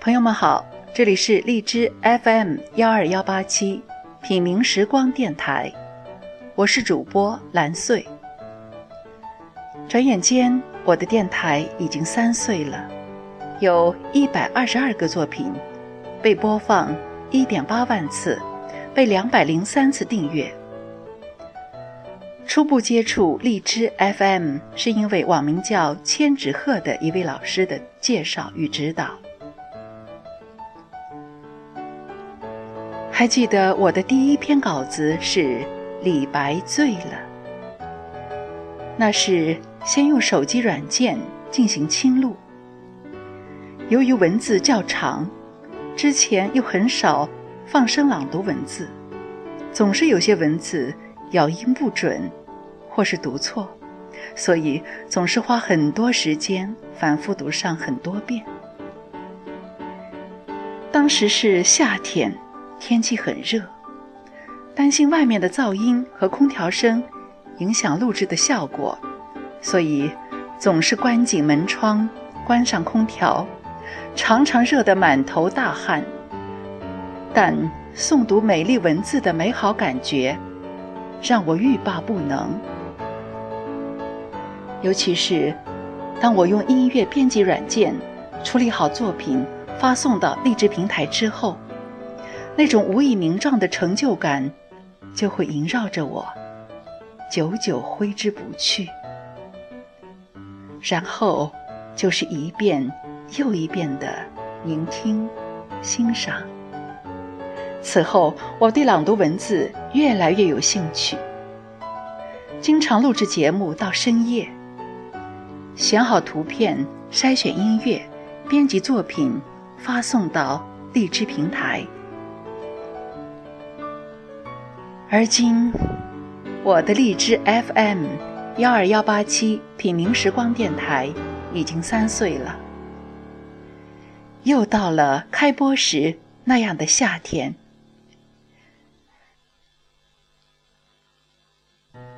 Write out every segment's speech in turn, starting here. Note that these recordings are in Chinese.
朋友们好，这里是荔枝 FM 幺二幺八七品茗时光电台，我是主播蓝穗。转眼间，我的电台已经三岁了，有一百二十二个作品被播放一点八万次，被两百零三次订阅。初步接触荔枝 FM 是因为网名叫千纸鹤的一位老师的介绍与指导。还记得我的第一篇稿子是李白醉了，那是先用手机软件进行清录。由于文字较长，之前又很少放声朗读文字，总是有些文字咬音不准。或是读错，所以总是花很多时间反复读上很多遍。当时是夏天，天气很热，担心外面的噪音和空调声影响录制的效果，所以总是关紧门窗，关上空调，常常热得满头大汗。但诵读美丽文字的美好感觉，让我欲罢不能。尤其是，当我用音乐编辑软件处理好作品，发送到励志平台之后，那种无以名状的成就感就会萦绕着我，久久挥之不去。然后就是一遍又一遍的聆听、欣赏。此后，我对朗读文字越来越有兴趣，经常录制节目到深夜。选好图片，筛选音乐，编辑作品，发送到荔枝平台。而今，我的荔枝 FM 幺二幺八七品茗时光电台已经三岁了，又到了开播时那样的夏天，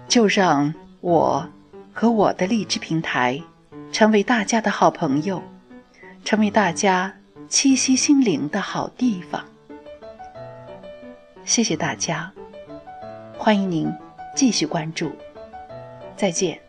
就让我和我的荔枝平台。成为大家的好朋友，成为大家栖息心灵的好地方。谢谢大家，欢迎您继续关注，再见。